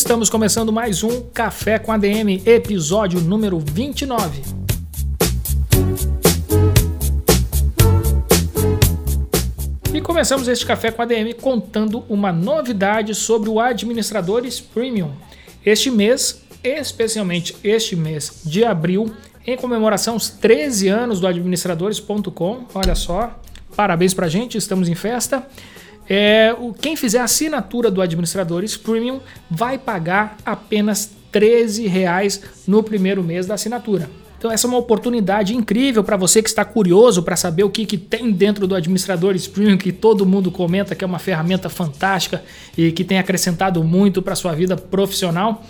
Estamos começando mais um Café com ADM, episódio número 29. E começamos este Café com ADM contando uma novidade sobre o Administradores Premium. Este mês, especialmente este mês de abril, em comemoração aos 13 anos do administradores.com, olha só, parabéns pra gente, estamos em festa. É, o, quem fizer a assinatura do Administradores Premium vai pagar apenas R$ reais no primeiro mês da assinatura. Então essa é uma oportunidade incrível para você que está curioso para saber o que, que tem dentro do Administradores Premium, que todo mundo comenta que é uma ferramenta fantástica e que tem acrescentado muito para sua vida profissional.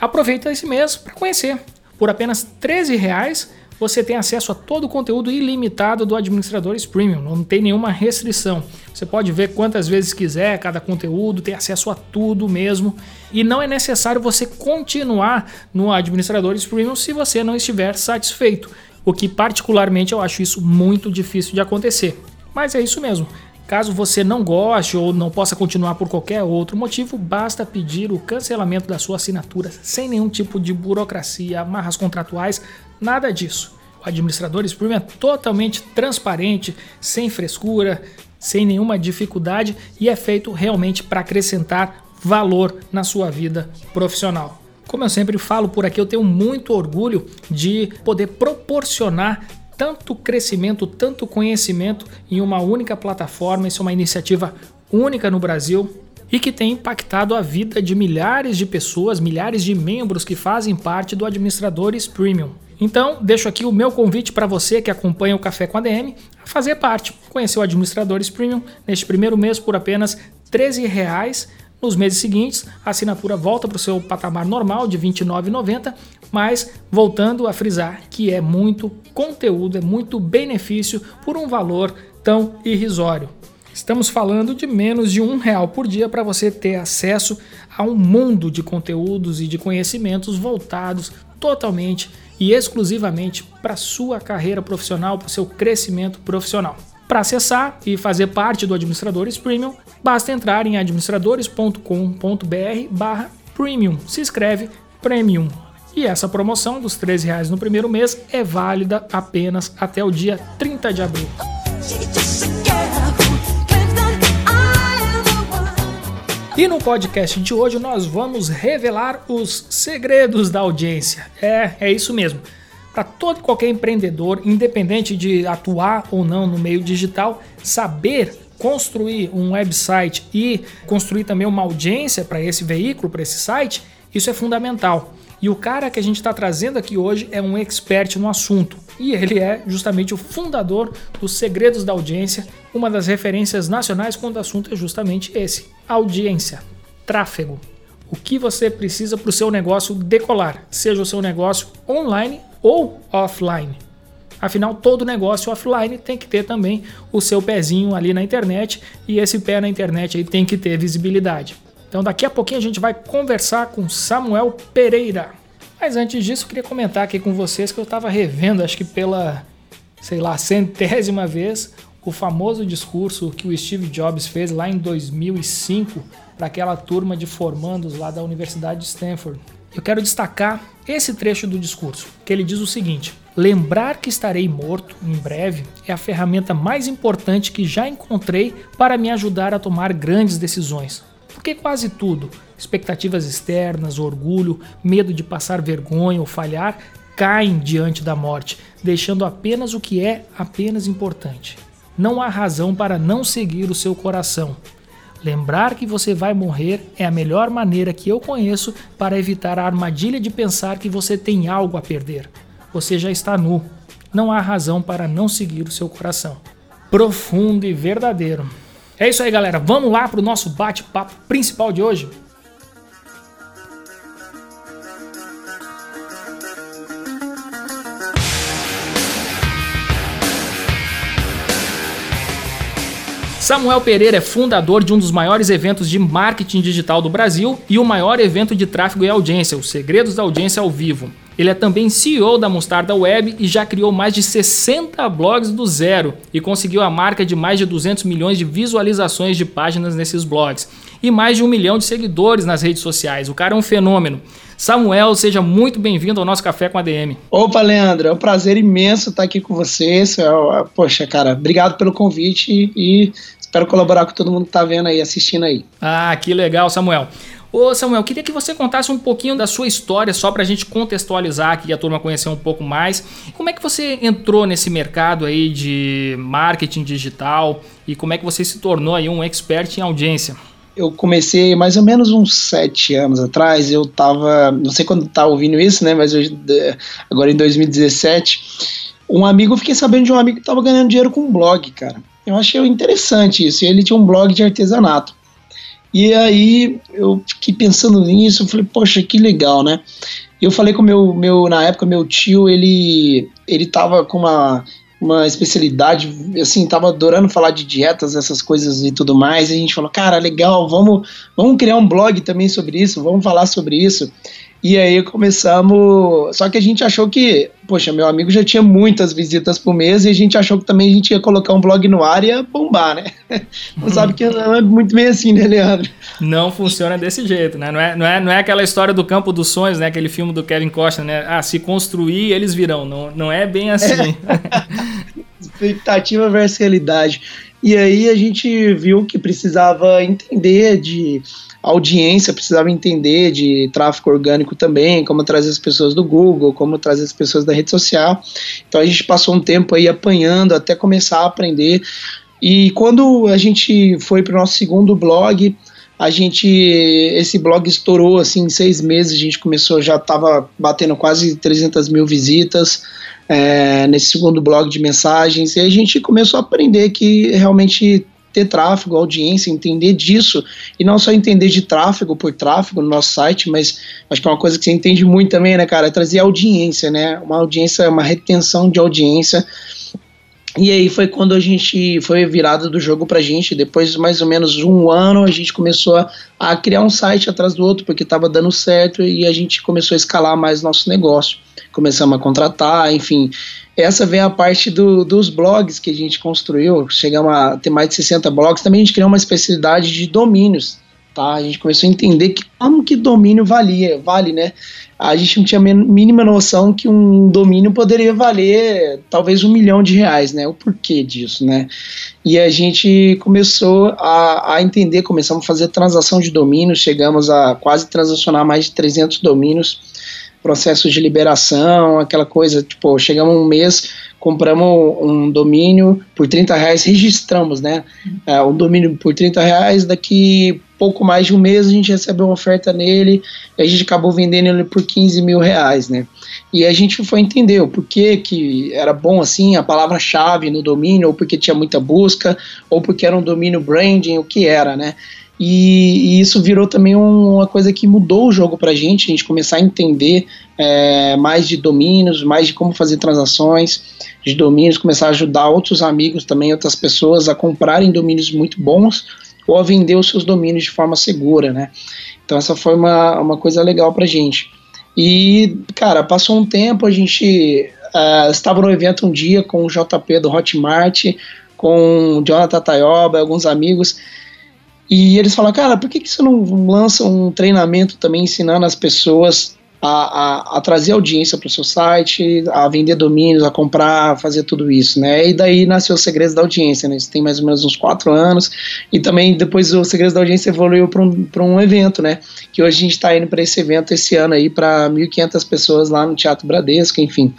Aproveita esse mês para conhecer. Por apenas R$ reais você tem acesso a todo o conteúdo ilimitado do Administradores Premium, não tem nenhuma restrição. Você pode ver quantas vezes quiser cada conteúdo, tem acesso a tudo mesmo. E não é necessário você continuar no Administradores Premium se você não estiver satisfeito, o que particularmente eu acho isso muito difícil de acontecer. Mas é isso mesmo. Caso você não goste ou não possa continuar por qualquer outro motivo, basta pedir o cancelamento da sua assinatura sem nenhum tipo de burocracia, amarras contratuais, nada disso. O Administradores Premium é totalmente transparente, sem frescura, sem nenhuma dificuldade e é feito realmente para acrescentar valor na sua vida profissional. Como eu sempre falo por aqui, eu tenho muito orgulho de poder proporcionar tanto crescimento, tanto conhecimento em uma única plataforma. Isso é uma iniciativa única no Brasil e que tem impactado a vida de milhares de pessoas, milhares de membros que fazem parte do Administradores Premium. Então, deixo aqui o meu convite para você que acompanha o Café com a DM a fazer parte, conhecer o Administradores Premium neste primeiro mês por apenas 13 reais. Nos meses seguintes, a assinatura volta para o seu patamar normal de R$ 29,90, mas voltando a frisar que é muito conteúdo, é muito benefício por um valor tão irrisório. Estamos falando de menos de um real por dia para você ter acesso a um mundo de conteúdos e de conhecimentos voltados totalmente e exclusivamente para sua carreira profissional, para o seu crescimento profissional. Para acessar e fazer parte do Administradores Premium, basta entrar em administradores.com.br barra premium. Se escreve Premium. E essa promoção dos R$ reais no primeiro mês é válida apenas até o dia 30 de abril. E no podcast de hoje nós vamos revelar os segredos da audiência. É, é isso mesmo para todo e qualquer empreendedor, independente de atuar ou não no meio digital, saber construir um website e construir também uma audiência para esse veículo, para esse site, isso é fundamental. E o cara que a gente está trazendo aqui hoje é um expert no assunto. E ele é justamente o fundador dos Segredos da Audiência, uma das referências nacionais quando o assunto é justamente esse: audiência, tráfego. O que você precisa para o seu negócio decolar, seja o seu negócio online ou offline. Afinal, todo negócio offline tem que ter também o seu pezinho ali na internet e esse pé na internet aí tem que ter visibilidade. Então, daqui a pouquinho a gente vai conversar com Samuel Pereira. Mas antes disso, queria comentar aqui com vocês que eu estava revendo, acho que pela, sei lá, centésima vez, o famoso discurso que o Steve Jobs fez lá em 2005 para aquela turma de formandos lá da Universidade de Stanford eu quero destacar esse trecho do discurso, que ele diz o seguinte: Lembrar que estarei morto em breve é a ferramenta mais importante que já encontrei para me ajudar a tomar grandes decisões. Porque quase tudo, expectativas externas, orgulho, medo de passar vergonha ou falhar, caem diante da morte, deixando apenas o que é apenas importante. Não há razão para não seguir o seu coração. Lembrar que você vai morrer é a melhor maneira que eu conheço para evitar a armadilha de pensar que você tem algo a perder. Você já está nu. Não há razão para não seguir o seu coração. profundo e verdadeiro. É isso aí, galera. Vamos lá para o nosso bate-papo principal de hoje. Samuel Pereira é fundador de um dos maiores eventos de marketing digital do Brasil e o maior evento de tráfego e audiência, os Segredos da Audiência ao Vivo. Ele é também CEO da Mostarda Web e já criou mais de 60 blogs do zero e conseguiu a marca de mais de 200 milhões de visualizações de páginas nesses blogs e mais de um milhão de seguidores nas redes sociais. O cara é um fenômeno. Samuel, seja muito bem-vindo ao nosso Café com a DM. Opa, Leandro, é um prazer imenso estar aqui com vocês. É poxa, cara, obrigado pelo convite e espero colaborar com todo mundo que está vendo aí, assistindo aí. Ah, que legal, Samuel. Ô Samuel, queria que você contasse um pouquinho da sua história, só para a gente contextualizar aqui e a turma conhecer um pouco mais. Como é que você entrou nesse mercado aí de marketing digital e como é que você se tornou aí um expert em audiência? eu comecei mais ou menos uns sete anos atrás. Eu tava, não sei quando tá ouvindo isso, né? Mas eu, agora em 2017, um amigo, eu fiquei sabendo de um amigo que tava ganhando dinheiro com um blog, cara. Eu achei interessante isso. Ele tinha um blog de artesanato. E aí eu fiquei pensando nisso, falei, poxa, que legal, né? Eu falei com meu, meu na época meu tio, ele ele tava com uma uma especialidade, assim, tava adorando falar de dietas, essas coisas e tudo mais, e a gente falou, cara, legal, vamos, vamos criar um blog também sobre isso, vamos falar sobre isso. E aí começamos. Só que a gente achou que, poxa, meu amigo já tinha muitas visitas por mês e a gente achou que também a gente ia colocar um blog no ar e ia bombar, né? Não sabe que não é muito bem assim, né, Leandro? Não funciona desse jeito, né? Não é, não é, não é aquela história do campo dos sonhos, né? Aquele filme do Kevin Costa, né? Ah, se construir, eles virão. Não, não é bem assim. É. Expectativa versus realidade. E aí a gente viu que precisava entender de audiência precisava entender de tráfego orgânico também, como trazer as pessoas do Google, como trazer as pessoas da rede social. Então a gente passou um tempo aí apanhando até começar a aprender. E quando a gente foi para o nosso segundo blog, a gente esse blog estourou assim em seis meses a gente começou já estava batendo quase 300 mil visitas é, nesse segundo blog de mensagens e a gente começou a aprender que realmente ter tráfego, audiência, entender disso, e não só entender de tráfego por tráfego no nosso site, mas acho que é uma coisa que você entende muito também, né, cara, é trazer audiência, né, uma audiência, uma retenção de audiência, e aí foi quando a gente foi virada do jogo pra gente, depois de mais ou menos um ano a gente começou a, a criar um site atrás do outro, porque estava dando certo, e a gente começou a escalar mais nosso negócio, começamos a contratar, enfim, essa vem a parte do, dos blogs que a gente construiu. Chegamos a ter mais de 60 blogs. Também a gente criou uma especialidade de domínios. Tá? A gente começou a entender que como que domínio valia, vale, né? A gente não tinha a mínima noção que um domínio poderia valer talvez um milhão de reais, né? O porquê disso, né? E a gente começou a, a entender, começamos a fazer transação de domínios, chegamos a quase transacionar mais de 300 domínios processos de liberação, aquela coisa, tipo, chegamos um mês, compramos um domínio por 30 reais, registramos, né, é, um domínio por 30 reais, daqui pouco mais de um mês a gente recebeu uma oferta nele, e a gente acabou vendendo ele por 15 mil reais, né, e a gente foi entender o porquê que era bom assim, a palavra-chave no domínio, ou porque tinha muita busca, ou porque era um domínio branding, o que era, né, e, e, isso virou também um, uma coisa que mudou o jogo para a gente, a gente começar a entender é, mais de domínios, mais de como fazer transações de domínios, começar a ajudar outros amigos também, outras pessoas a comprarem domínios muito bons ou a vender os seus domínios de forma segura, né? Então essa foi uma, uma coisa legal para a gente. E, cara, passou um tempo, a gente uh, estava no evento um dia com o JP do Hotmart, com o Jonathan Tayoba, alguns amigos, e eles falam, cara, por que, que você não lança um treinamento também ensinando as pessoas a, a, a trazer audiência para o seu site, a vender domínios, a comprar, a fazer tudo isso, né? E daí nasceu o Segredos da Audiência, né? Isso tem mais ou menos uns quatro anos. E também depois o Segredos da Audiência evoluiu para um, um evento, né? Que hoje a gente está indo para esse evento esse ano aí para 1.500 pessoas lá no Teatro Bradesco, enfim.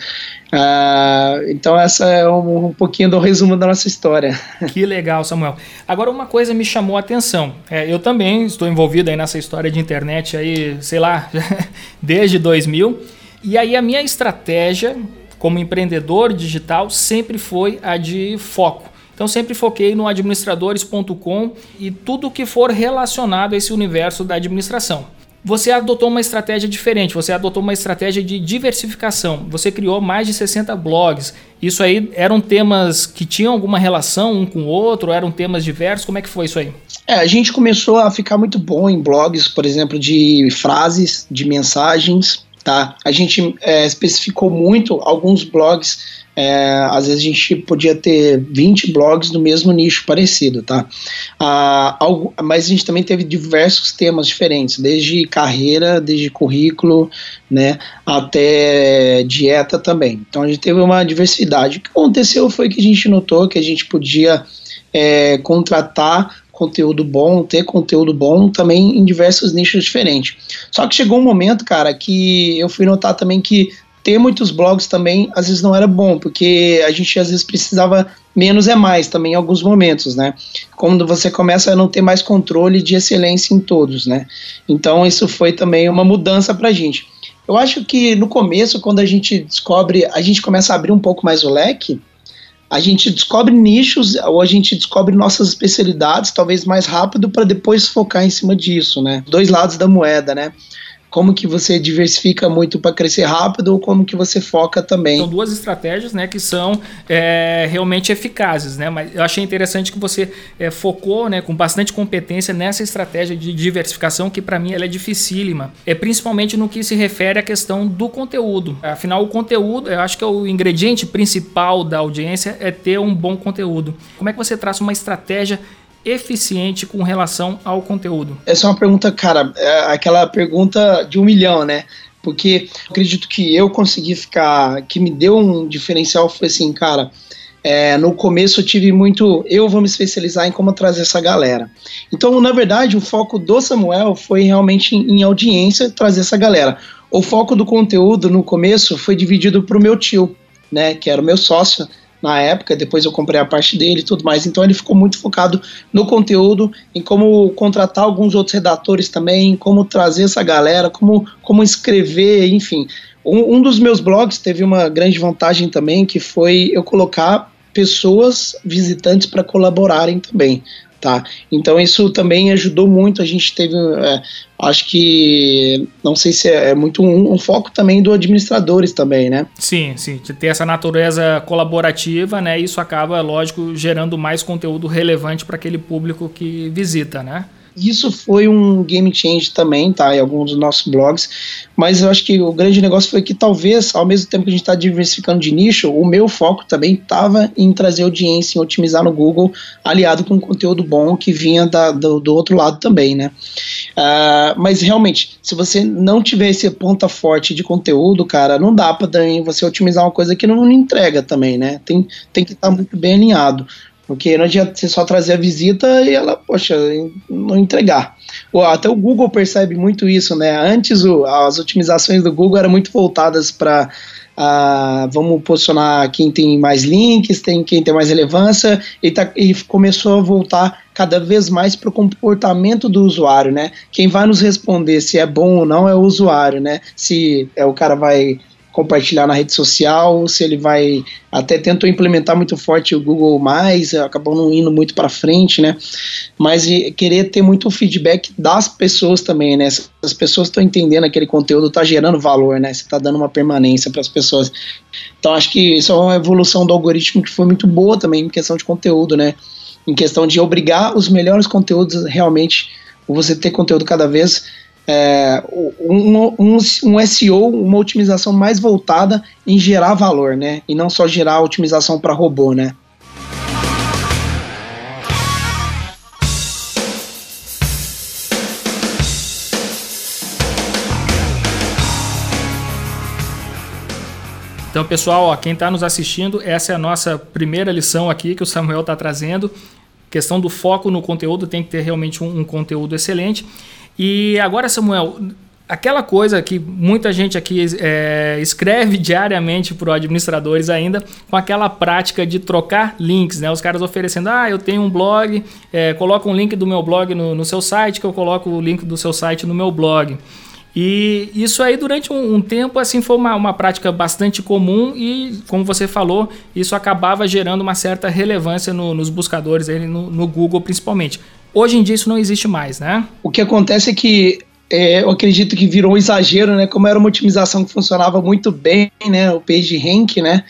Uh, então essa é um, um, pouquinho do resumo da nossa história. Que legal, Samuel. Agora uma coisa me chamou a atenção. É, eu também estou envolvido aí nessa história de internet aí, sei lá, desde 2000. E aí a minha estratégia como empreendedor digital sempre foi a de foco. Então sempre foquei no administradores.com e tudo que for relacionado a esse universo da administração. Você adotou uma estratégia diferente, você adotou uma estratégia de diversificação. Você criou mais de 60 blogs. Isso aí eram temas que tinham alguma relação um com o outro, eram temas diversos? Como é que foi isso aí? É, a gente começou a ficar muito bom em blogs, por exemplo, de frases, de mensagens, tá? A gente é, especificou muito alguns blogs é, às vezes a gente podia ter 20 blogs no mesmo nicho parecido, tá? Ah, algo, mas a gente também teve diversos temas diferentes, desde carreira, desde currículo, né, até dieta também. Então a gente teve uma diversidade. O que aconteceu foi que a gente notou que a gente podia é, contratar conteúdo bom, ter conteúdo bom também em diversos nichos diferentes. Só que chegou um momento, cara, que eu fui notar também que ter muitos blogs também às vezes não era bom, porque a gente às vezes precisava menos é mais também em alguns momentos, né? Quando você começa a não ter mais controle de excelência em todos, né? Então isso foi também uma mudança pra gente. Eu acho que no começo, quando a gente descobre, a gente começa a abrir um pouco mais o leque, a gente descobre nichos ou a gente descobre nossas especialidades talvez mais rápido para depois focar em cima disso, né? Dois lados da moeda, né? Como que você diversifica muito para crescer rápido ou como que você foca também. São duas estratégias né, que são é, realmente eficazes, né? Mas eu achei interessante que você é, focou né, com bastante competência nessa estratégia de diversificação, que para mim ela é dificílima. É principalmente no que se refere à questão do conteúdo. Afinal, o conteúdo, eu acho que é o ingrediente principal da audiência é ter um bom conteúdo. Como é que você traça uma estratégia eficiente com relação ao conteúdo? Essa é uma pergunta, cara, é aquela pergunta de um milhão, né? Porque acredito que eu consegui ficar, que me deu um diferencial foi assim, cara. É, no começo eu tive muito. Eu vou me especializar em como trazer essa galera. Então, na verdade, o foco do Samuel foi realmente em, em audiência trazer essa galera. O foco do conteúdo no começo foi dividido para o meu tio, né, que era o meu sócio na época, depois eu comprei a parte dele e tudo mais. Então ele ficou muito focado no conteúdo, em como contratar alguns outros redatores também, como trazer essa galera, como, como escrever, enfim. Um, um dos meus blogs teve uma grande vantagem também, que foi eu colocar pessoas visitantes para colaborarem também tá? Então isso também ajudou muito. A gente teve, é, acho que, não sei se é, é muito um, um, foco também do administradores também, né? Sim, sim. De ter essa natureza colaborativa, né? Isso acaba, lógico, gerando mais conteúdo relevante para aquele público que visita, né? Isso foi um game change também, tá? Em alguns dos nossos blogs. Mas eu acho que o grande negócio foi que talvez, ao mesmo tempo que a gente está diversificando de nicho, o meu foco também estava em trazer audiência, em otimizar no Google, aliado com conteúdo bom que vinha da, do, do, outro lado também, né? Uh, mas realmente, se você não tiver esse ponta forte de conteúdo, cara, não dá para você otimizar uma coisa que não, entrega também, né? Tem, tem que estar tá muito bem alinhado. Porque não adianta você só trazer a visita e ela, poxa, não entregar. Até o Google percebe muito isso, né? Antes o, as otimizações do Google eram muito voltadas para Uh, vamos posicionar quem tem mais links, tem quem tem mais relevância, e, tá, e começou a voltar cada vez mais para o comportamento do usuário, né? Quem vai nos responder se é bom ou não é o usuário, né? Se é o cara vai compartilhar na rede social, se ele vai até tentou implementar muito forte o Google mais, acabou não indo muito para frente, né? Mas querer ter muito feedback das pessoas também, né? Se as pessoas estão entendendo aquele conteúdo, está gerando valor, né? Você está dando uma permanência para as pessoas. Então acho que isso é uma evolução do algoritmo que foi muito boa também em questão de conteúdo, né? Em questão de obrigar os melhores conteúdos realmente, você ter conteúdo cada vez é, um, um, um, SEO, uma otimização mais voltada em gerar valor, né? E não só gerar otimização para robô, né? Então, pessoal, ó, quem está nos assistindo, essa é a nossa primeira lição aqui que o Samuel está trazendo. Questão do foco no conteúdo, tem que ter realmente um, um conteúdo excelente. E agora, Samuel, aquela coisa que muita gente aqui é, escreve diariamente para administradores ainda, com aquela prática de trocar links, né? Os caras oferecendo, ah, eu tenho um blog, é, coloca um link do meu blog no, no seu site, que eu coloco o link do seu site no meu blog. E isso aí, durante um, um tempo, assim, foi uma, uma, prática bastante comum e, como você falou, isso acabava gerando uma certa relevância no, nos buscadores, no, no, Google principalmente. Hoje em dia isso não existe mais, né? O que acontece é que é, eu acredito que virou um exagero, né? Como era uma otimização que funcionava muito bem, né? O PageRank, né?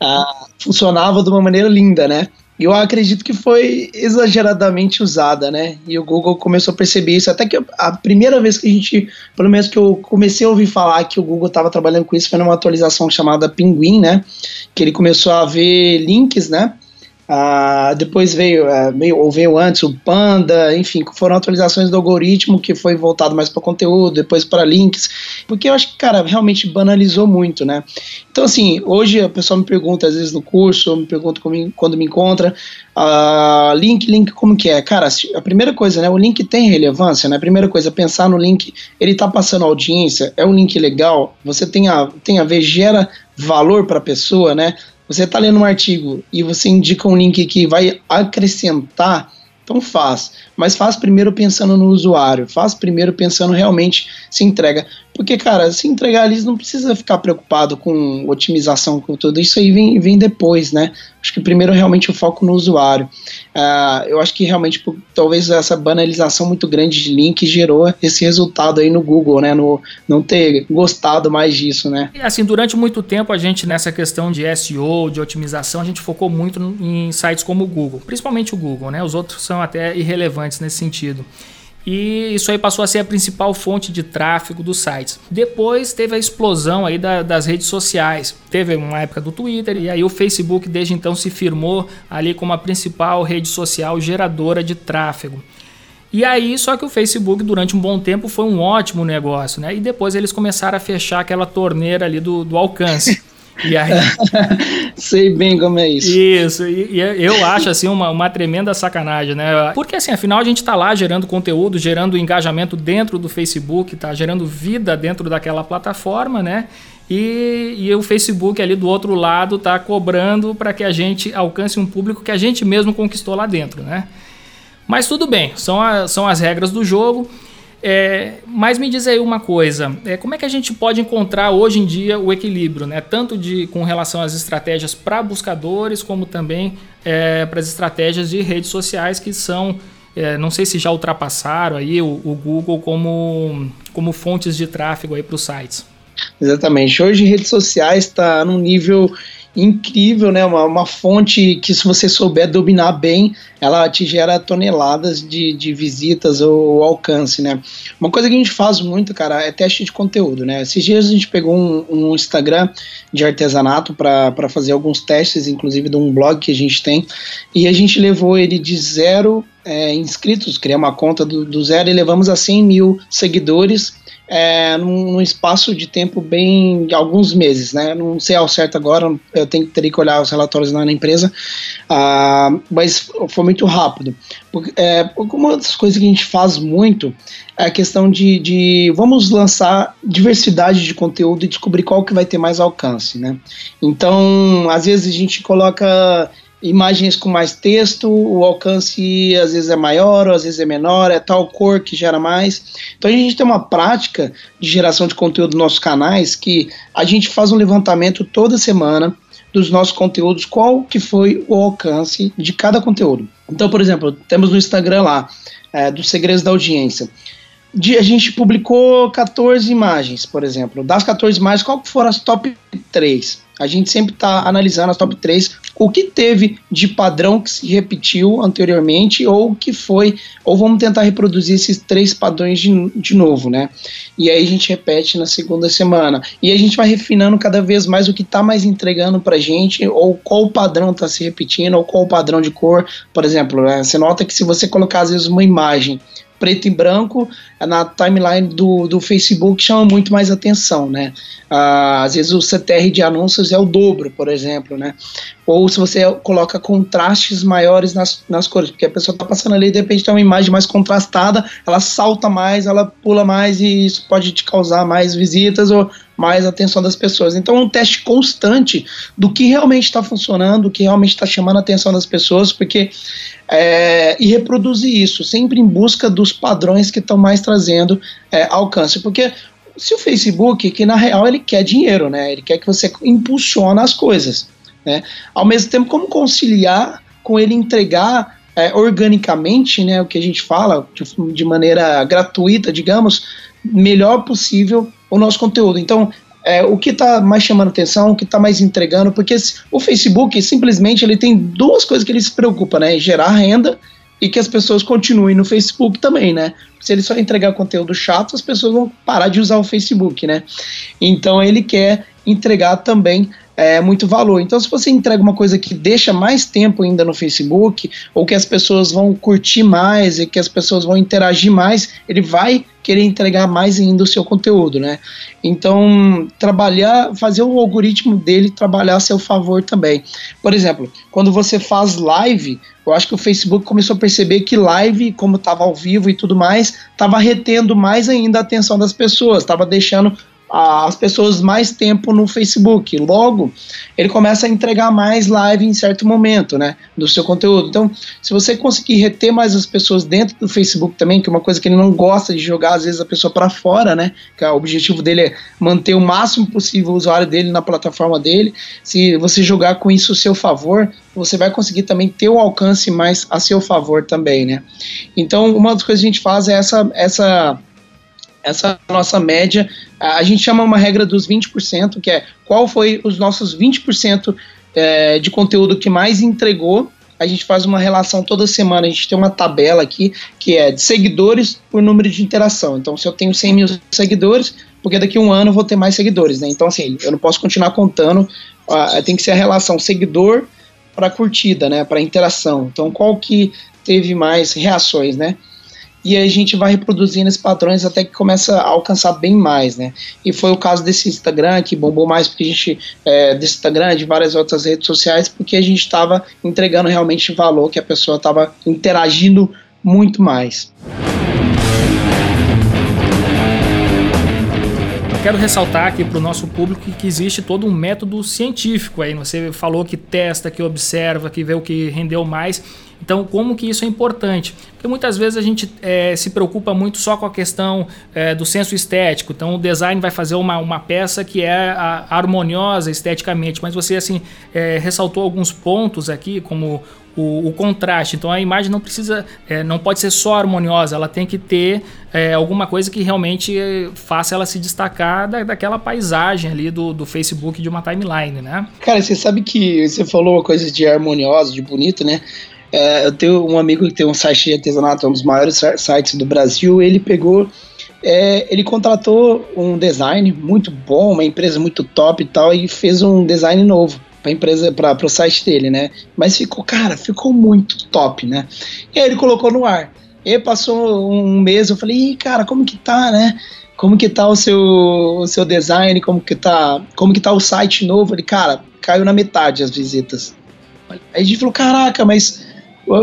Ah, funcionava de uma maneira linda, né? eu acredito que foi exageradamente usada, né? E o Google começou a perceber isso. Até que a primeira vez que a gente, pelo menos que eu comecei a ouvir falar que o Google estava trabalhando com isso, foi numa atualização chamada Pinguim, né? Que ele começou a ver links, né? Ah, depois veio, é, veio, ou veio antes o Panda, enfim, foram atualizações do algoritmo que foi voltado mais para conteúdo, depois para links, porque eu acho que, cara, realmente banalizou muito, né? Então, assim, hoje a pessoa me pergunta, às vezes no curso, me pergunta como, quando me encontra, ah, link, link, como que é? Cara, a primeira coisa, né, o link tem relevância, né? A primeira coisa, pensar no link, ele tá passando audiência, é um link legal, você tem a, tem a ver, gera valor para a pessoa, né? Você está lendo um artigo e você indica um link que vai acrescentar, então faz. Mas faz primeiro pensando no usuário, faz primeiro pensando realmente se entrega. Porque, cara, se entregar ali, não precisa ficar preocupado com otimização, com tudo isso aí vem, vem depois, né? Acho que primeiro realmente o foco no usuário. Uh, eu acho que realmente talvez essa banalização muito grande de link gerou esse resultado aí no Google, né? No não ter gostado mais disso, né? E assim, durante muito tempo a gente nessa questão de SEO, de otimização, a gente focou muito em sites como o Google, principalmente o Google, né? Os outros são até irrelevantes nesse sentido. E isso aí passou a ser a principal fonte de tráfego dos sites. Depois teve a explosão aí da, das redes sociais. Teve uma época do Twitter e aí o Facebook desde então se firmou ali como a principal rede social geradora de tráfego. E aí, só que o Facebook durante um bom tempo foi um ótimo negócio, né? E depois eles começaram a fechar aquela torneira ali do, do alcance. E aí... Sei bem como é isso. Isso, e, e, eu acho assim uma, uma tremenda sacanagem, né? Porque assim, afinal a gente está lá gerando conteúdo, gerando engajamento dentro do Facebook, tá gerando vida dentro daquela plataforma, né? E, e o Facebook ali do outro lado tá cobrando para que a gente alcance um público que a gente mesmo conquistou lá dentro, né? Mas tudo bem, são, a, são as regras do jogo. É, mas me diz aí uma coisa, é, como é que a gente pode encontrar hoje em dia o equilíbrio, né? tanto de, com relação às estratégias para buscadores, como também é, para as estratégias de redes sociais que são, é, não sei se já ultrapassaram aí o, o Google como, como fontes de tráfego para os sites. Exatamente. Hoje redes sociais está num nível incrível, né? Uma, uma fonte que, se você souber dominar bem, ela te gera toneladas de, de visitas ou, alcance, né? Uma coisa que a gente faz muito, cara, é teste de conteúdo, né? Esses dias a gente pegou um, um Instagram de artesanato para fazer alguns testes, inclusive de um blog que a gente tem, e a gente levou ele de zero é, inscritos, criamos uma conta do, do zero e levamos a 100 mil seguidores é, num, num, espaço de tempo bem alguns meses, né? Não sei ao certo agora, eu tenho teria que olhar os relatórios lá na empresa, uh, mas foi muito rápido. Porque, é, uma das coisas que a gente faz muito é a questão de, de vamos lançar diversidade de conteúdo e descobrir qual que vai ter mais alcance, né? Então, às vezes a gente coloca imagens com mais texto, o alcance às vezes é maior, ou às vezes é menor, é tal cor que gera mais. Então a gente tem uma prática de geração de conteúdo nos nossos canais que a gente faz um levantamento toda semana dos nossos conteúdos, qual que foi o alcance de cada conteúdo. Então, por exemplo, temos no Instagram lá, é, dos segredos da audiência. De, a gente publicou 14 imagens, por exemplo. Das 14 imagens, qual foram as top 3? A gente sempre está analisando as top 3, o que teve de padrão que se repetiu anteriormente, ou que foi, ou vamos tentar reproduzir esses três padrões de, de novo, né? E aí a gente repete na segunda semana. E a gente vai refinando cada vez mais o que está mais entregando para gente, ou qual padrão está se repetindo, ou qual padrão de cor. Por exemplo, né? você nota que se você colocar às vezes uma imagem preto e branco na timeline do, do Facebook chama muito mais atenção, né? Ah, às vezes o CTR de anúncios é o dobro, por exemplo, né? Ou se você coloca contrastes maiores nas, nas cores, porque a pessoa está passando ali e de repente tem uma imagem mais contrastada, ela salta mais, ela pula mais e isso pode te causar mais visitas ou mais atenção das pessoas. Então é um teste constante do que realmente está funcionando, do que realmente está chamando a atenção das pessoas, porque é, e reproduzir isso, sempre em busca dos padrões que estão mais trazendo é, alcance, porque se o Facebook, que na real ele quer dinheiro, né? Ele quer que você impulsione as coisas, né? Ao mesmo tempo, como conciliar com ele entregar é, organicamente, né? O que a gente fala de, de maneira gratuita, digamos, melhor possível o nosso conteúdo. Então, é, o que está mais chamando atenção, o que está mais entregando, porque o Facebook simplesmente ele tem duas coisas que ele se preocupa, né? Gerar renda e que as pessoas continuem no Facebook também, né? Se ele só entregar conteúdo chato, as pessoas vão parar de usar o Facebook, né? Então ele quer entregar também é, muito valor. Então, se você entrega uma coisa que deixa mais tempo ainda no Facebook, ou que as pessoas vão curtir mais e que as pessoas vão interagir mais, ele vai querer entregar mais ainda o seu conteúdo, né? Então, trabalhar, fazer o algoritmo dele trabalhar a seu favor também. Por exemplo, quando você faz live, eu acho que o Facebook começou a perceber que live, como estava ao vivo e tudo mais, estava retendo mais ainda a atenção das pessoas, estava deixando as pessoas mais tempo no Facebook. Logo, ele começa a entregar mais live em certo momento, né, do seu conteúdo. Então, se você conseguir reter mais as pessoas dentro do Facebook também, que é uma coisa que ele não gosta de jogar às vezes a pessoa para fora, né, que o objetivo dele é manter o máximo possível o usuário dele na plataforma dele. Se você jogar com isso a seu favor, você vai conseguir também ter o alcance mais a seu favor também, né? Então, uma das coisas que a gente faz é essa essa essa nossa média, a gente chama uma regra dos 20%, que é qual foi os nossos 20% é, de conteúdo que mais entregou. A gente faz uma relação toda semana, a gente tem uma tabela aqui que é de seguidores por número de interação. Então, se eu tenho 100 mil seguidores, porque daqui a um ano eu vou ter mais seguidores, né? Então, assim, eu não posso continuar contando, tem que ser a relação seguidor para curtida, né? Para interação. Então, qual que teve mais reações, né? E a gente vai reproduzindo esses padrões até que começa a alcançar bem mais, né? E foi o caso desse Instagram que bombou mais porque a gente é, desse Instagram, de várias outras redes sociais, porque a gente estava entregando realmente valor, que a pessoa estava interagindo muito mais. quero ressaltar aqui para o nosso público que existe todo um método científico aí. Você falou que testa, que observa, que vê o que rendeu mais. Então, como que isso é importante? Porque muitas vezes a gente é, se preocupa muito só com a questão é, do senso estético. Então, o design vai fazer uma, uma peça que é a, harmoniosa esteticamente, mas você assim é, ressaltou alguns pontos aqui, como o, o, contraste. Então a imagem não precisa, é, não pode ser só harmoniosa, ela tem que ter é, alguma coisa que realmente faça ela se destacar da, daquela paisagem ali do, do Facebook de uma timeline, né? Cara, você sabe que você falou uma coisa de harmoniosa, de bonito, né? É, eu tenho um amigo que tem um site de artesanato, um dos maiores sites do Brasil. Ele pegou, é, ele contratou um design muito bom, uma empresa muito top e tal, e fez um design novo para empresa, para o site dele, né? Mas ficou, cara, ficou muito top, né? E aí ele colocou no ar. E passou um mês, eu falei, cara, como que tá, né? Como que tá o seu, o seu design? Como que tá, como que tá o site novo? Ele, cara, caiu na metade as visitas. Aí a gente falou, caraca, mas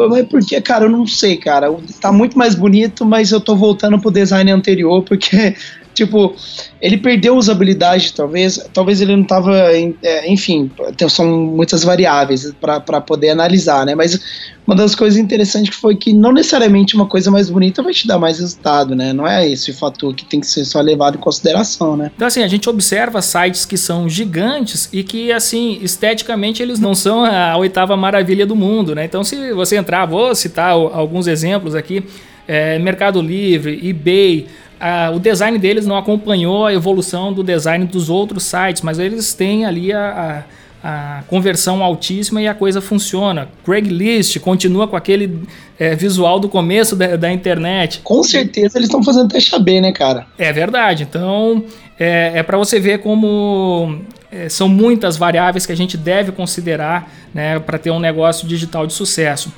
mas porque, cara, eu não sei, cara. Tá muito mais bonito, mas eu tô voltando pro design anterior, porque, tipo, ele perdeu usabilidade, talvez. Talvez ele não tava. É, enfim, são muitas variáveis para poder analisar, né? Mas uma das coisas interessantes foi que não necessariamente uma coisa mais bonita vai te dar mais resultado, né? Não é esse fator que tem que ser só levado em consideração, né? Então, assim, a gente observa sites que são gigantes e que, assim, esteticamente eles não são a oitava maravilha do mundo, né? Então, se você entrar, vou citar alguns exemplos aqui: é, Mercado Livre, eBay. Uh, o design deles não acompanhou a evolução do design dos outros sites, mas eles têm ali a, a a conversão altíssima e a coisa funciona. Craigslist continua com aquele é, visual do começo da, da, internet. Com certeza eles estão fazendo teste AB, né, cara? É verdade. Então é, é para você ver como é, são muitas variáveis que a gente deve considerar né, para ter um negócio digital de sucesso.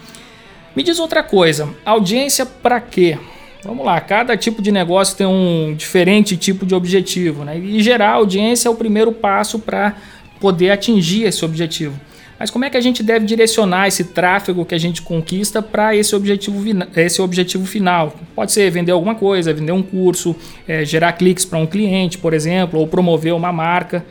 Me diz outra coisa: audiência para quê? Vamos lá, cada tipo de negócio tem um diferente tipo de objetivo, né? E gerar audiência é o primeiro passo para poder atingir esse objetivo. Mas como é que a gente deve direcionar esse tráfego que a gente conquista para esse objetivo, esse objetivo final? Pode ser vender alguma coisa, vender um curso, é, gerar cliques para um cliente, por exemplo, ou promover uma marca.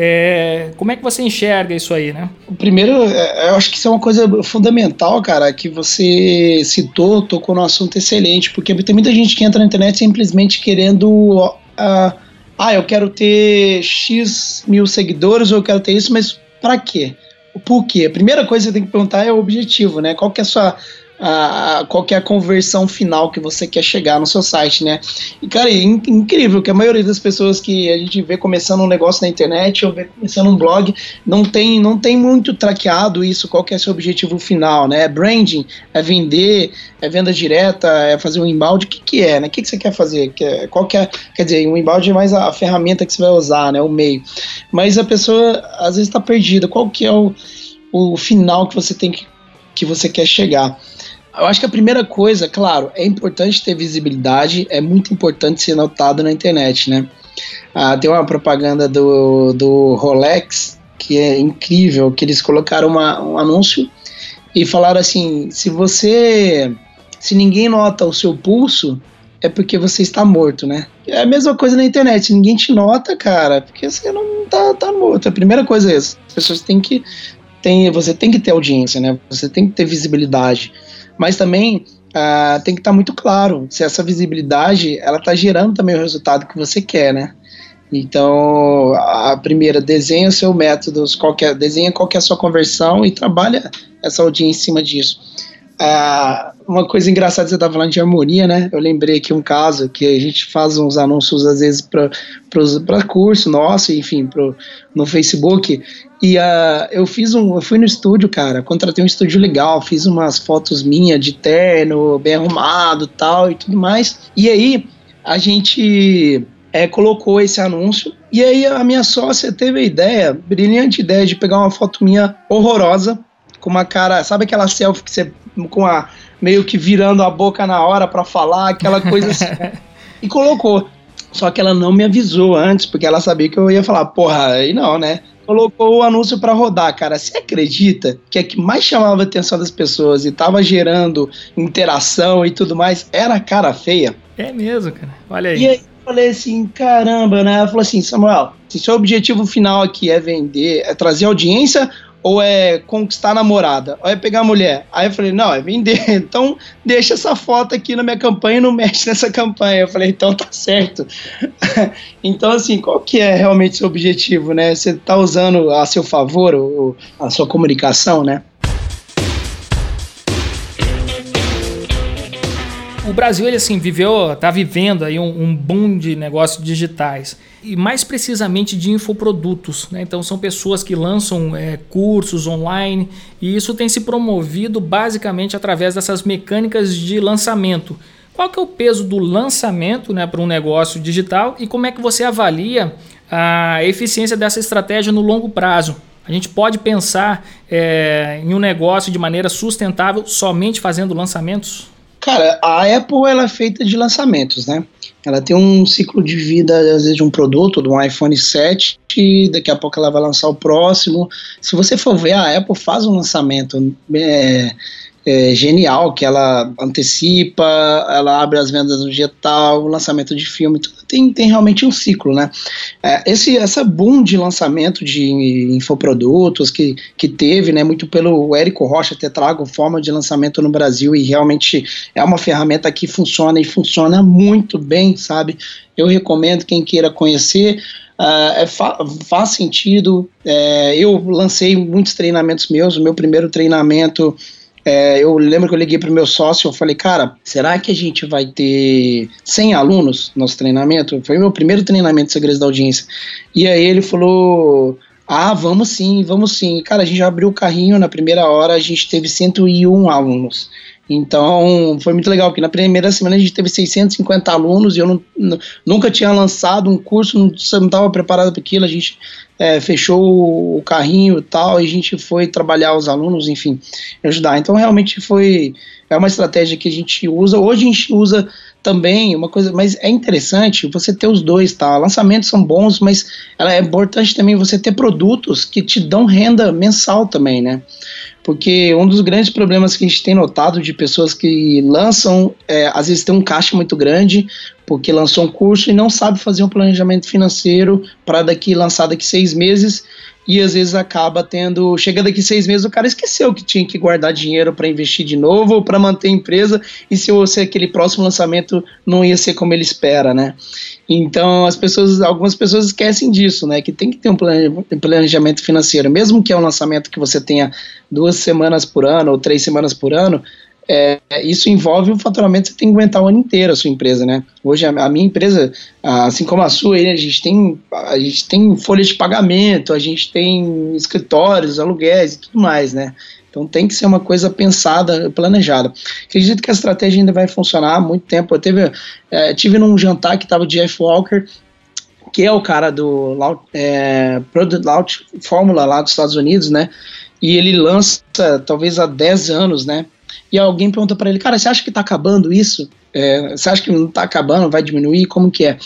É, como é que você enxerga isso aí, né? Primeiro, é, eu acho que isso é uma coisa fundamental, cara, que você citou, tocou no assunto excelente, porque tem muita gente que entra na internet simplesmente querendo uh, ah, eu quero ter X mil seguidores ou eu quero ter isso, mas para quê? Por quê? A primeira coisa que você tem que perguntar é o objetivo, né? Qual que é a sua a, qual é a conversão final que você quer chegar no seu site, né? E, cara, é incrível que a maioria das pessoas que a gente vê começando um negócio na internet ou vê começando um blog não tem, não tem muito traqueado isso, qual que é seu objetivo final, né? É branding, é vender, é venda direta, é fazer um inbound, o que que é, né? O que, que você quer fazer? Qual que é, quer dizer, um inbound é mais a, a ferramenta que você vai usar, né? O meio. Mas a pessoa, às vezes, está perdida. Qual que é o, o final que você tem que, que você quer chegar? Eu acho que a primeira coisa, claro, é importante ter visibilidade, é muito importante ser notado na internet, né? Ah, tem uma propaganda do, do Rolex que é incrível, que eles colocaram uma, um anúncio e falaram assim: se você. Se ninguém nota o seu pulso, é porque você está morto, né? É a mesma coisa na internet, ninguém te nota, cara, é porque você não tá, tá morto. A primeira coisa é essa. As pessoas têm que. Tem, você tem que ter audiência, né? Você tem que ter visibilidade mas também uh, tem que estar tá muito claro se essa visibilidade ela está gerando também o resultado que você quer, né? Então, a primeira, desenha seu método, qualquer, desenha qual é a sua conversão e trabalha essa audiência em cima disso. Uh, uma coisa engraçada, você estava falando de harmonia, né? Eu lembrei aqui um caso que a gente faz uns anúncios às vezes para curso nosso, enfim, pro, no Facebook. E uh, eu fiz um. Eu fui no estúdio, cara. Contratei um estúdio legal, fiz umas fotos minhas de terno, bem arrumado tal e tudo mais. E aí a gente é, colocou esse anúncio. E aí a minha sócia teve a ideia, brilhante ideia, de pegar uma foto minha horrorosa, com uma cara. Sabe aquela selfie que você. com a. meio que virando a boca na hora para falar, aquela coisa assim. e colocou. Só que ela não me avisou antes, porque ela sabia que eu ia falar, porra, aí não, né? colocou o anúncio para rodar, cara. Você acredita que a que mais chamava a atenção das pessoas e tava gerando interação e tudo mais era a cara feia? É mesmo, cara. Olha aí. E aí eu falei assim, caramba, né? Ela falou assim, Samuel, se seu objetivo final aqui é vender, é trazer audiência ou é conquistar a namorada, ou é pegar a mulher. Aí eu falei, não, é vender. Então deixa essa foto aqui na minha campanha e não mexe nessa campanha. Eu falei, então tá certo. então, assim, qual que é realmente o seu objetivo, né? Você tá usando a seu favor o, a sua comunicação, né? O Brasil, ele assim, viveu, tá vivendo aí um, um boom de negócios digitais. E mais precisamente de infoprodutos. Né? Então são pessoas que lançam é, cursos online e isso tem se promovido basicamente através dessas mecânicas de lançamento. Qual que é o peso do lançamento né, para um negócio digital e como é que você avalia a eficiência dessa estratégia no longo prazo? A gente pode pensar é, em um negócio de maneira sustentável somente fazendo lançamentos? Cara, a Apple ela é feita de lançamentos, né? Ela tem um ciclo de vida, às vezes, de um produto, de um iPhone 7, e daqui a pouco ela vai lançar o próximo. Se você for ver, a Apple faz um lançamento é, é, genial, que ela antecipa, ela abre as vendas no dia tal, o lançamento de filme, tudo tem, tem realmente um ciclo, né? É, esse, essa boom de lançamento de infoprodutos que, que teve, né, muito pelo Érico Rocha ter trago forma de lançamento no Brasil e realmente é uma ferramenta que funciona e funciona muito bem, sabe? Eu recomendo quem queira conhecer, Uh, é fa faz sentido. É, eu lancei muitos treinamentos meus. O meu primeiro treinamento é, eu lembro que eu liguei para o meu sócio, eu falei, cara, será que a gente vai ter 100 alunos no nosso treinamento? Foi o meu primeiro treinamento de segredos da audiência. E aí ele falou, ah, vamos sim, vamos sim. Cara, a gente abriu o carrinho na primeira hora, a gente teve 101 alunos. Então, foi muito legal, porque na primeira semana a gente teve 650 alunos e eu não, nunca tinha lançado um curso, não estava preparado para aquilo. A gente é, fechou o carrinho e tal, e a gente foi trabalhar os alunos, enfim, ajudar. Então, realmente foi é uma estratégia que a gente usa. Hoje a gente usa também uma coisa, mas é interessante você ter os dois, tá? Lançamentos são bons, mas é importante também você ter produtos que te dão renda mensal também, né? Porque um dos grandes problemas que a gente tem notado de pessoas que lançam, é, às vezes tem um caixa muito grande, porque lançou um curso e não sabe fazer um planejamento financeiro para daqui lançar daqui seis meses e às vezes acaba tendo. Chega daqui seis meses, o cara esqueceu que tinha que guardar dinheiro para investir de novo ou para manter a empresa, e se você aquele próximo lançamento não ia ser como ele espera, né? Então as pessoas, algumas pessoas esquecem disso, né? Que tem que ter um planejamento financeiro, mesmo que é um lançamento que você tenha duas semanas por ano ou três semanas por ano, é, isso envolve o faturamento, você tem que aguentar o ano inteiro a sua empresa, né? Hoje a, a minha empresa, assim como a sua, a gente tem a gente tem folha de pagamento, a gente tem escritórios, aluguéis e tudo mais, né? Então tem que ser uma coisa pensada, planejada. Acredito que a estratégia ainda vai funcionar há muito tempo. Eu teve, é, tive num jantar que estava o Jeff Walker, que é o cara do é, Product Launch Fórmula lá dos Estados Unidos, né? E ele lança talvez há 10 anos, né? e alguém pergunta para ele, cara, você acha que está acabando isso? É, você acha que não está acabando, vai diminuir? Como que é?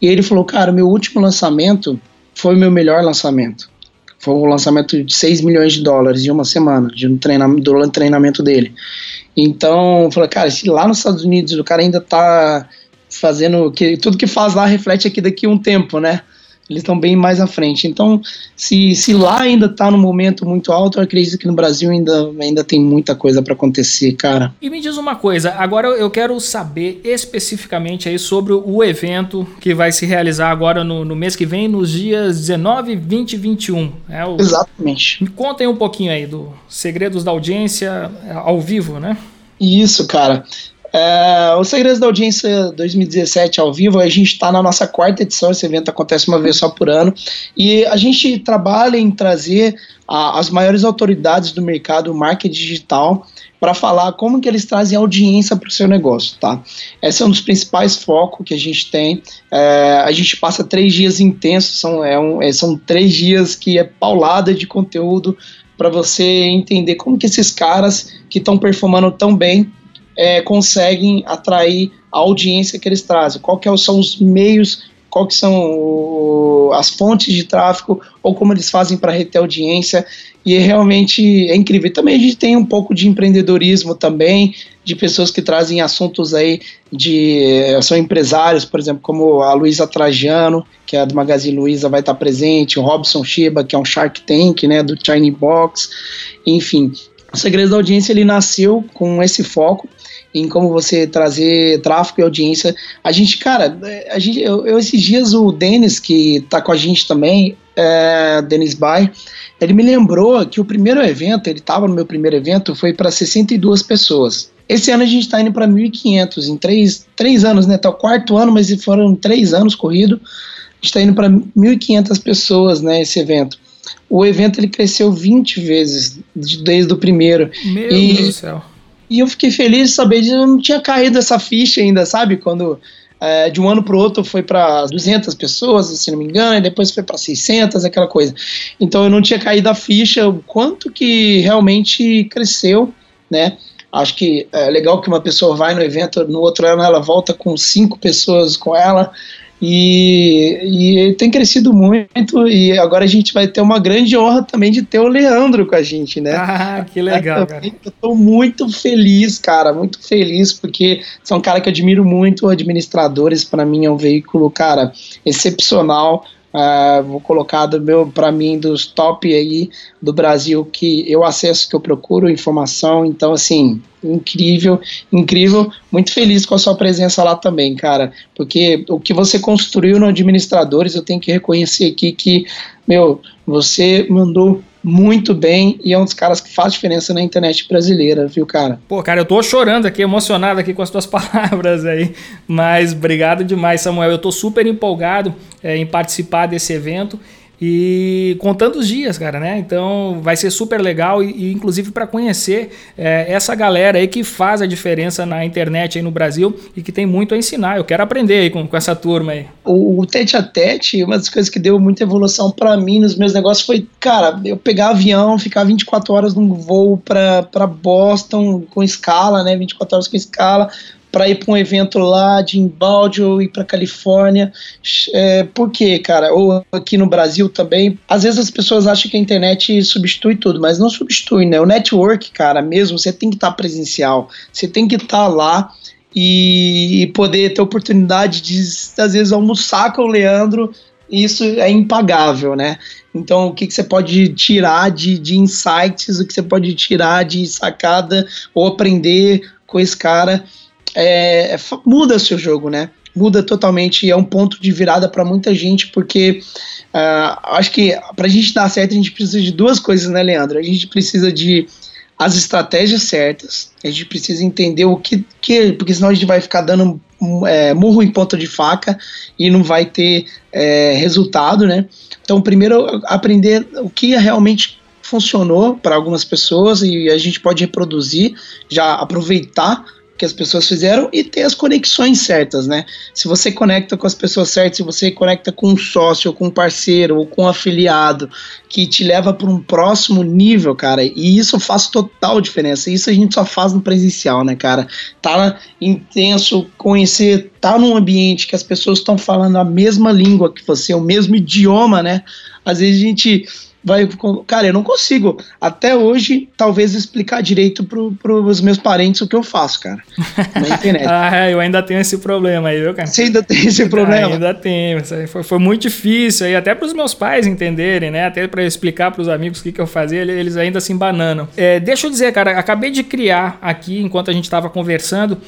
E ele falou, cara, meu último lançamento foi o meu melhor lançamento. Foi um lançamento de 6 milhões de dólares em uma semana, de um treinamento, do treinamento dele. Então, falou, cara, se lá nos Estados Unidos o cara ainda está fazendo que tudo que faz lá reflete aqui daqui um tempo, né? Eles estão bem mais à frente. Então, se, se lá ainda está no momento muito alto, eu acredito que no Brasil ainda, ainda tem muita coisa para acontecer, cara. E me diz uma coisa, agora eu quero saber especificamente aí sobre o evento que vai se realizar agora no, no mês que vem, nos dias 19, 20 e 21. É o... Exatamente. Me contem um pouquinho aí do Segredos da Audiência ao vivo, né? Isso, cara. É, o Segredos da Audiência 2017 ao vivo, a gente está na nossa quarta edição, esse evento acontece uma vez só por ano, e a gente trabalha em trazer a, as maiores autoridades do mercado marketing digital para falar como que eles trazem audiência para o seu negócio, tá? Esse é um dos principais focos que a gente tem. É, a gente passa três dias intensos, são, é um, é, são três dias que é paulada de conteúdo para você entender como que esses caras que estão performando tão bem é, conseguem atrair a audiência que eles trazem, qual que é são os meios, qual que são o, as fontes de tráfego, ou como eles fazem para reter audiência, e é realmente é incrível. Também a gente tem um pouco de empreendedorismo também, de pessoas que trazem assuntos aí de são empresários, por exemplo, como a Luísa Trajano, que é do Magazine Luiza, vai estar presente, o Robson Shiba, que é um Shark Tank, né, do China Box, enfim. O Segredo da Audiência ele nasceu com esse foco em como você trazer tráfego e audiência. A gente, cara, a gente, eu, eu esses dias o Denis, que tá com a gente também, é, Denis Bay, ele me lembrou que o primeiro evento, ele estava no meu primeiro evento, foi para 62 pessoas. Esse ano a gente está indo para 1.500, em três, três anos, né? Tá o quarto ano, mas foram três anos corrido. A gente está indo para 1.500 pessoas, né? Esse evento. O evento ele cresceu 20 vezes desde o primeiro. Meu e, Deus do céu e eu fiquei feliz de saber que eu não tinha caído essa ficha ainda, sabe? Quando é, de um ano para o outro foi para 200 pessoas, se não me engano, e depois foi para 600, aquela coisa. Então eu não tinha caído a ficha, o quanto que realmente cresceu, né? Acho que é legal que uma pessoa vai no evento, no outro ano ela volta com cinco pessoas com ela, e, e tem crescido muito e agora a gente vai ter uma grande honra também de ter o Leandro com a gente, né? Ah, que legal, cara. Eu tô muito feliz, cara, muito feliz porque são um cara que eu admiro muito, administradores para mim é um veículo, cara, excepcional Uh, vou colocar do meu para mim dos top aí do Brasil que eu acesso que eu procuro informação. Então assim incrível incrível. Muito feliz com a sua presença lá também cara. Porque o que você construiu no administradores eu tenho que reconhecer aqui que meu você mandou muito bem e é um dos caras que faz diferença na internet brasileira, viu, cara? Pô, cara, eu tô chorando aqui, emocionado aqui com as tuas palavras aí, mas obrigado demais, Samuel. Eu tô super empolgado é, em participar desse evento e contando os dias, cara, né? Então vai ser super legal e, e inclusive para conhecer é, essa galera aí que faz a diferença na internet aí no Brasil e que tem muito a ensinar. Eu quero aprender aí com, com essa turma aí. O, o tete a tete, uma das coisas que deu muita evolução para mim nos meus negócios foi, cara, eu pegar avião, ficar 24 horas num voo para Boston com escala, né? 24 horas com escala para ir para um evento lá de embalde ou ir para Califórnia. É, por quê, cara? Ou aqui no Brasil também. Às vezes as pessoas acham que a internet substitui tudo, mas não substitui, né? O network, cara, mesmo, você tem que estar tá presencial. Você tem que estar tá lá e poder ter oportunidade de, às vezes, almoçar com o Leandro. Isso é impagável, né? Então, o que, que você pode tirar de, de insights, o que você pode tirar de sacada ou aprender com esse cara, é, é, muda seu jogo, né? Muda totalmente e é um ponto de virada para muita gente, porque uh, acho que para a gente dar certo, a gente precisa de duas coisas, né, Leandro? A gente precisa de as estratégias certas, a gente precisa entender o que, que porque senão a gente vai ficar dando é, murro em ponta de faca e não vai ter é, resultado, né? Então, primeiro, aprender o que realmente funcionou para algumas pessoas e a gente pode reproduzir, já aproveitar que as pessoas fizeram e ter as conexões certas, né? Se você conecta com as pessoas certas, se você conecta com um sócio, com um parceiro, ou com um afiliado, que te leva para um próximo nível, cara, e isso faz total diferença. Isso a gente só faz no presencial, né, cara? Tá intenso, conhecer, tá num ambiente que as pessoas estão falando a mesma língua que você, o mesmo idioma, né? Às vezes a gente vai. Cara, eu não consigo, até hoje, talvez explicar direito para os meus parentes o que eu faço, cara. Na internet. ah, eu ainda tenho esse problema aí, viu, cara? Você ainda tem esse problema? Ah, ainda tenho. Foi, foi muito difícil aí, até para os meus pais entenderem, né? Até para explicar para os amigos o que, que eu fazia, eles ainda se embananam. É, deixa eu dizer, cara, acabei de criar aqui, enquanto a gente estava conversando,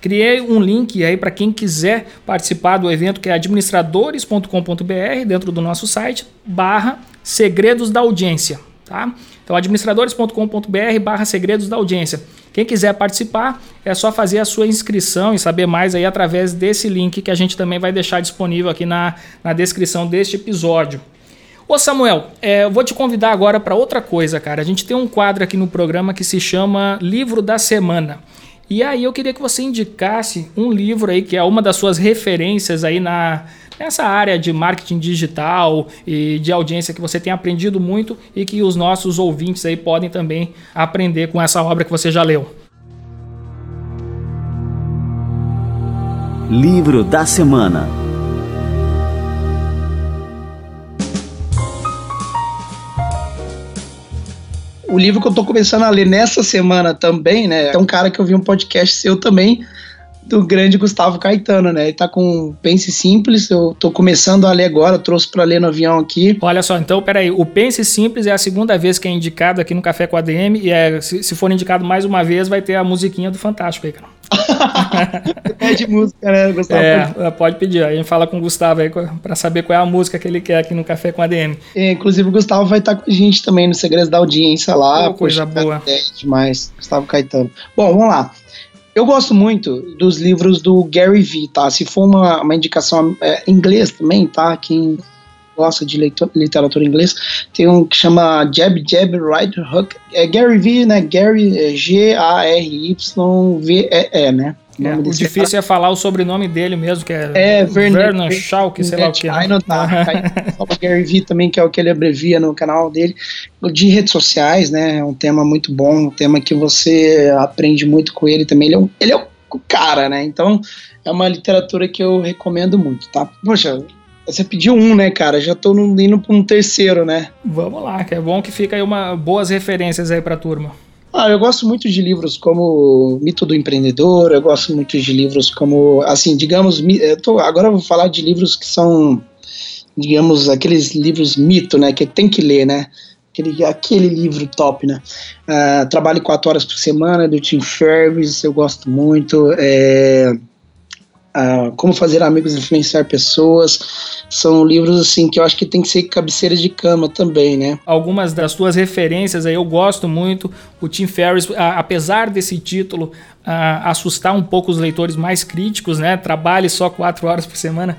Criei um link aí para quem quiser participar do evento que é administradores.com.br dentro do nosso site barra segredos da audiência, tá? Então administradores.com.br barra segredos da audiência. Quem quiser participar é só fazer a sua inscrição e saber mais aí através desse link que a gente também vai deixar disponível aqui na, na descrição deste episódio. Ô Samuel, é, eu vou te convidar agora para outra coisa, cara. A gente tem um quadro aqui no programa que se chama Livro da Semana. E aí eu queria que você indicasse um livro aí que é uma das suas referências aí na nessa área de marketing digital e de audiência que você tem aprendido muito e que os nossos ouvintes aí podem também aprender com essa obra que você já leu. Livro da semana. O livro que eu tô começando a ler nessa semana também, né? É um cara que eu vi um podcast seu também, do grande Gustavo Caetano, né? Ele tá com Pense Simples, eu tô começando a ler agora, trouxe para ler no avião aqui. Olha só, então, peraí, o Pense Simples é a segunda vez que é indicado aqui no Café com a DM, e é, se, se for indicado mais uma vez, vai ter a musiquinha do Fantástico aí, cara. Pede música, né, Gustavo? É, pode pedir. A gente fala com o Gustavo aí para saber qual é a música que ele quer aqui no Café com a DM. É, inclusive, o Gustavo vai estar com a gente também no Segredos da Audiência lá. Oh, coisa Poxa, boa. É demais. Gustavo Caetano. Bom, vamos lá. Eu gosto muito dos livros do Gary Vee, tá? Se for uma, uma indicação é, inglês também, tá? Quem gosta de literatura inglesa, tem um que chama Jab Jab Right Hook. É Gary Vee, né? Gary é G-A-R-Y-V-E-E, né? É, o difícil é, é falar o sobrenome dele mesmo, que é, é Vernon Shaw, que sei lá o que. Aí não tá. o Gary Vee também, que é o que ele abrevia no canal dele. De redes sociais, né? É um tema muito bom, um tema que você aprende muito com ele também. Ele é, um, ele é o cara, né? Então, é uma literatura que eu recomendo muito, tá? Poxa, você pediu um, né, cara? Já tô indo para um terceiro, né? Vamos lá, que é bom que fica aí uma boas referências aí pra turma. Ah, eu gosto muito de livros como Mito do Empreendedor, eu gosto muito de livros como, assim, digamos, eu tô, agora eu vou falar de livros que são, digamos, aqueles livros mito, né, que tem que ler, né, aquele, aquele livro top, né, uh, Trabalho quatro horas por semana, do Tim Ferriss, eu gosto muito, é, uh, Como Fazer Amigos e Influenciar Pessoas. São livros assim que eu acho que tem que ser cabeceiras de cama também, né? Algumas das tuas referências aí eu gosto muito. O Tim Ferriss, apesar desse título assustar um pouco os leitores mais críticos, né? Trabalhe só quatro horas por semana.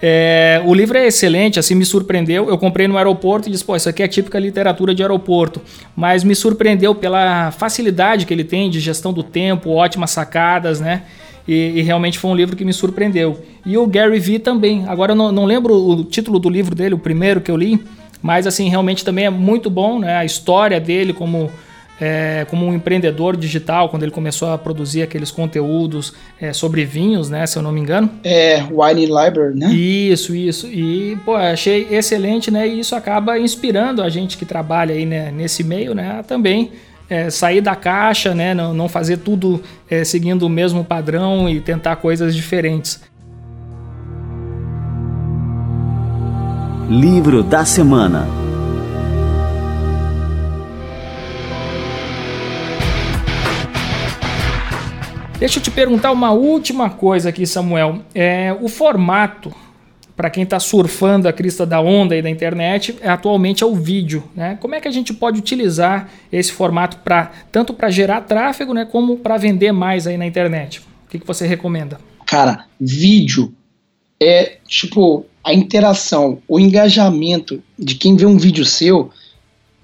É, o livro é excelente, assim, me surpreendeu. Eu comprei no aeroporto e disse, pô, isso aqui é típica literatura de aeroporto. Mas me surpreendeu pela facilidade que ele tem de gestão do tempo, ótimas sacadas, né? E, e, realmente foi um livro que me surpreendeu. E o Gary Vee também. Agora eu não, não, lembro o título do livro dele, o primeiro que eu li, mas assim, realmente também é muito bom, né? A história dele como é, como um empreendedor digital, quando ele começou a produzir aqueles conteúdos é, sobre vinhos, né? Se eu não me engano. É, Wine Library, né? Isso, isso. E, pô, achei excelente, né? E isso acaba inspirando a gente que trabalha aí né, nesse meio, né? Também é, sair da caixa, né? Não, não fazer tudo é, seguindo o mesmo padrão e tentar coisas diferentes. Livro da Semana Deixa eu te perguntar uma última coisa aqui, Samuel. É, o formato, para quem está surfando a crista da onda aí da internet, é, atualmente é o vídeo. Né? Como é que a gente pode utilizar esse formato para tanto para gerar tráfego, né, como para vender mais aí na internet? O que, que você recomenda? Cara, vídeo é tipo a interação, o engajamento de quem vê um vídeo seu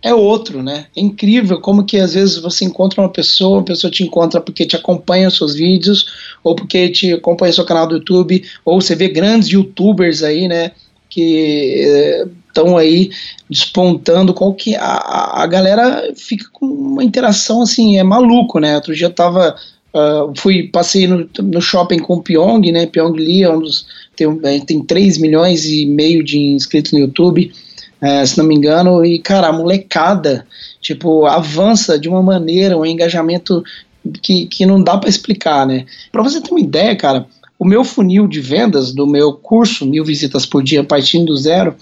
é outro, né? É incrível como que às vezes você encontra uma pessoa, uma pessoa te encontra porque te acompanha os seus vídeos, ou porque te acompanha o seu canal do YouTube, ou você vê grandes youtubers aí, né? Que estão eh, aí despontando, qual que a, a galera fica com uma interação assim, é maluco, né? Outro dia eu tava Uh, fui, passei no, no, shopping com o Pyong, né? Pyong Lee é um dos. Tem, tem 3 milhões e meio de inscritos no YouTube, uh, se não me engano, e cara, a molecada, tipo, avança de uma maneira, um engajamento que, que não dá para explicar, né? Para você ter uma ideia, cara, o meu funil de vendas do meu curso, mil visitas por dia, partindo do zero,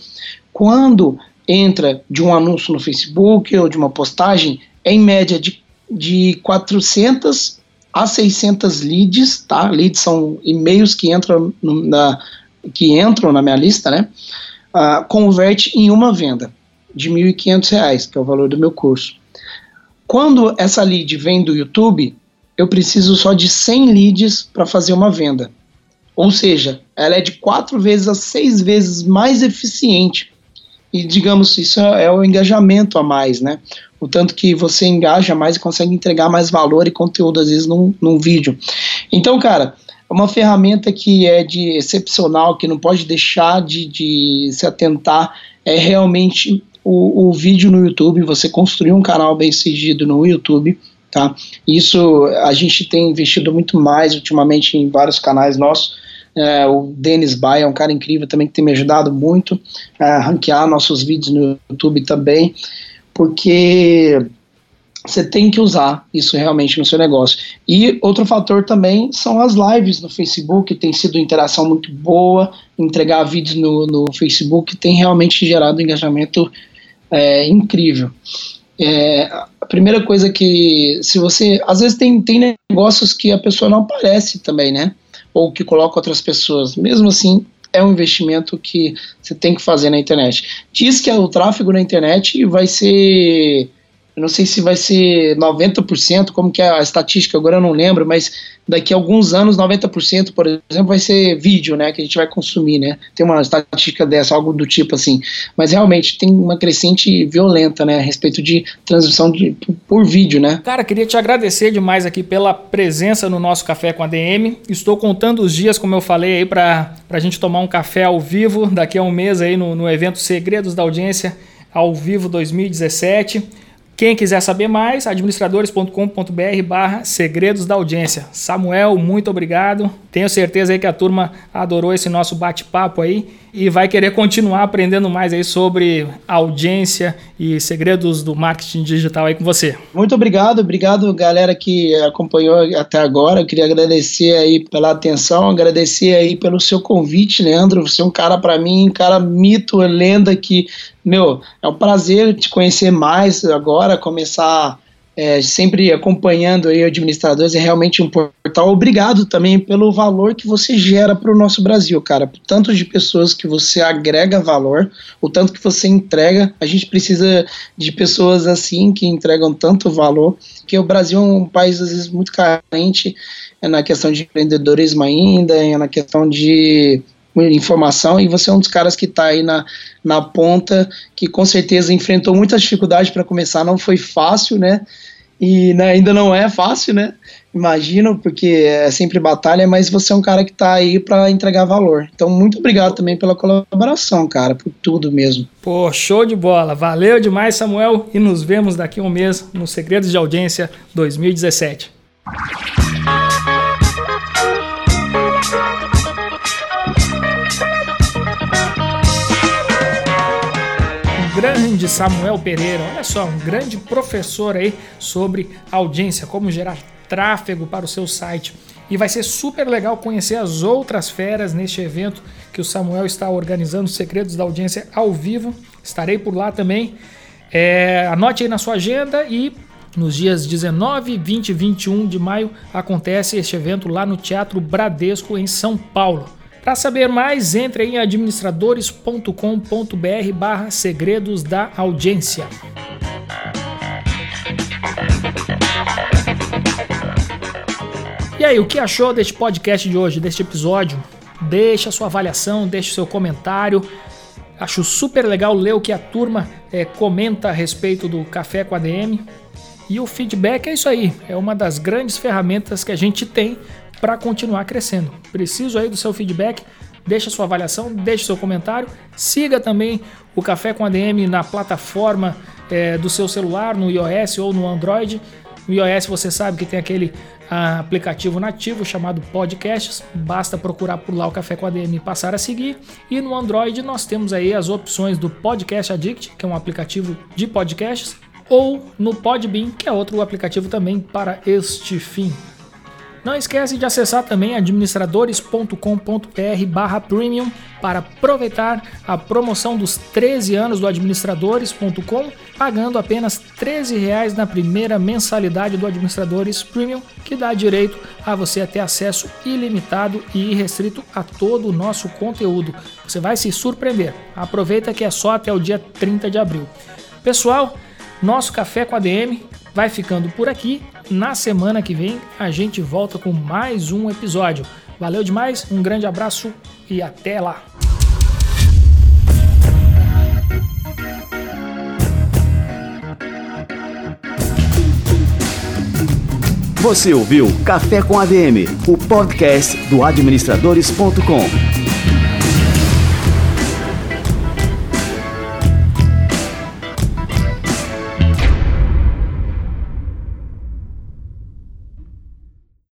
quando entra de um anúncio no Facebook ou de uma postagem, é em média de, de 400 a 600 leads, tá? Leads são e-mails que entram na, que entram na minha lista, né? Uh, converte em uma venda de R$ 1.500, que é o valor do meu curso. Quando essa lead vem do YouTube, eu preciso só de 100 leads para fazer uma venda. Ou seja, ela é de quatro vezes a seis vezes mais eficiente. E digamos, isso é o engajamento a mais, né? o tanto que você engaja mais e consegue entregar mais valor e conteúdo, às vezes, num, num vídeo. Então, cara, é uma ferramenta que é de excepcional, que não pode deixar de, de se atentar, é realmente o, o vídeo no YouTube, você construir um canal bem sucedido no YouTube, tá? Isso a gente tem investido muito mais ultimamente em vários canais nossos, é, o Denis Baia é um cara incrível também que tem me ajudado muito a ranquear nossos vídeos no YouTube também porque você tem que usar isso realmente no seu negócio. E outro fator também são as lives no Facebook, tem sido interação muito boa, entregar vídeos no, no Facebook tem realmente gerado engajamento é, incrível. É, a primeira coisa que, se você, às vezes tem, tem negócios que a pessoa não aparece também, né? Ou que coloca outras pessoas. Mesmo assim, é um investimento que você tem que fazer na internet. Diz que o tráfego na internet vai ser eu não sei se vai ser 90%, como que é a estatística, agora eu não lembro, mas daqui a alguns anos 90%, por exemplo, vai ser vídeo, né, que a gente vai consumir, né? Tem uma estatística dessa, algo do tipo assim. Mas realmente tem uma crescente violenta, né, a respeito de transmissão de, por vídeo, né? Cara, queria te agradecer demais aqui pela presença no nosso café com a DM. Estou contando os dias, como eu falei aí, para a gente tomar um café ao vivo daqui a um mês aí no, no evento Segredos da Audiência ao vivo 2017. Quem quiser saber mais, administradores.com.br barra segredos da audiência. Samuel, muito obrigado. Tenho certeza aí que a turma adorou esse nosso bate-papo aí e vai querer continuar aprendendo mais aí sobre audiência e segredos do marketing digital aí com você. Muito obrigado, obrigado galera que acompanhou até agora. Eu queria agradecer aí pela atenção, agradecer aí pelo seu convite, Leandro. Você é um cara para mim, um cara mito, lenda que, meu, é um prazer te conhecer mais agora, começar é, sempre acompanhando aí administradores, é realmente um portal. Obrigado também pelo valor que você gera para o nosso Brasil, cara. Por tanto de pessoas que você agrega valor, o tanto que você entrega. A gente precisa de pessoas assim que entregam tanto valor, que o Brasil é um país às vezes muito carente é na questão de empreendedorismo ainda, é na questão de informação e você é um dos caras que está aí na, na ponta, que com certeza enfrentou muitas dificuldades para começar, não foi fácil, né? E né, ainda não é fácil, né? imagino, porque é sempre batalha, mas você é um cara que tá aí para entregar valor. Então, muito obrigado também pela colaboração, cara, por tudo mesmo. Pô, show de bola. Valeu demais, Samuel, e nos vemos daqui a um mês no Segredos de Audiência 2017. Grande Samuel Pereira, olha só, um grande professor aí sobre audiência, como gerar tráfego para o seu site. E vai ser super legal conhecer as outras feras neste evento que o Samuel está organizando, Segredos da Audiência ao vivo. Estarei por lá também. É, anote aí na sua agenda e nos dias 19, 20 e 21 de maio acontece este evento lá no Teatro Bradesco, em São Paulo. Para saber mais, entre em administradores.com.br barra segredos da audiência. E aí, o que achou deste podcast de hoje, deste episódio? Deixa sua avaliação, deixa seu comentário. Acho super legal ler o que a turma é, comenta a respeito do Café com ADM. E o feedback é isso aí, é uma das grandes ferramentas que a gente tem para continuar crescendo. Preciso aí do seu feedback, deixa sua avaliação, deixa seu comentário, siga também o Café com ADM na plataforma é, do seu celular, no iOS ou no Android. No iOS você sabe que tem aquele aplicativo nativo chamado Podcasts. Basta procurar por lá o Café com ADM e passar a seguir. E no Android nós temos aí as opções do Podcast Addict, que é um aplicativo de podcasts, ou no Podbean, que é outro aplicativo também para este fim. Não esquece de acessar também administradores.com.br barra premium para aproveitar a promoção dos 13 anos do administradores.com, pagando apenas R$ reais na primeira mensalidade do Administradores Premium, que dá direito a você ter acesso ilimitado e irrestrito a todo o nosso conteúdo. Você vai se surpreender. Aproveita que é só até o dia 30 de abril. Pessoal, nosso café com ADM vai ficando por aqui. Na semana que vem a gente volta com mais um episódio. Valeu demais, um grande abraço e até lá! Você ouviu Café com ADM, o podcast do administradores.com.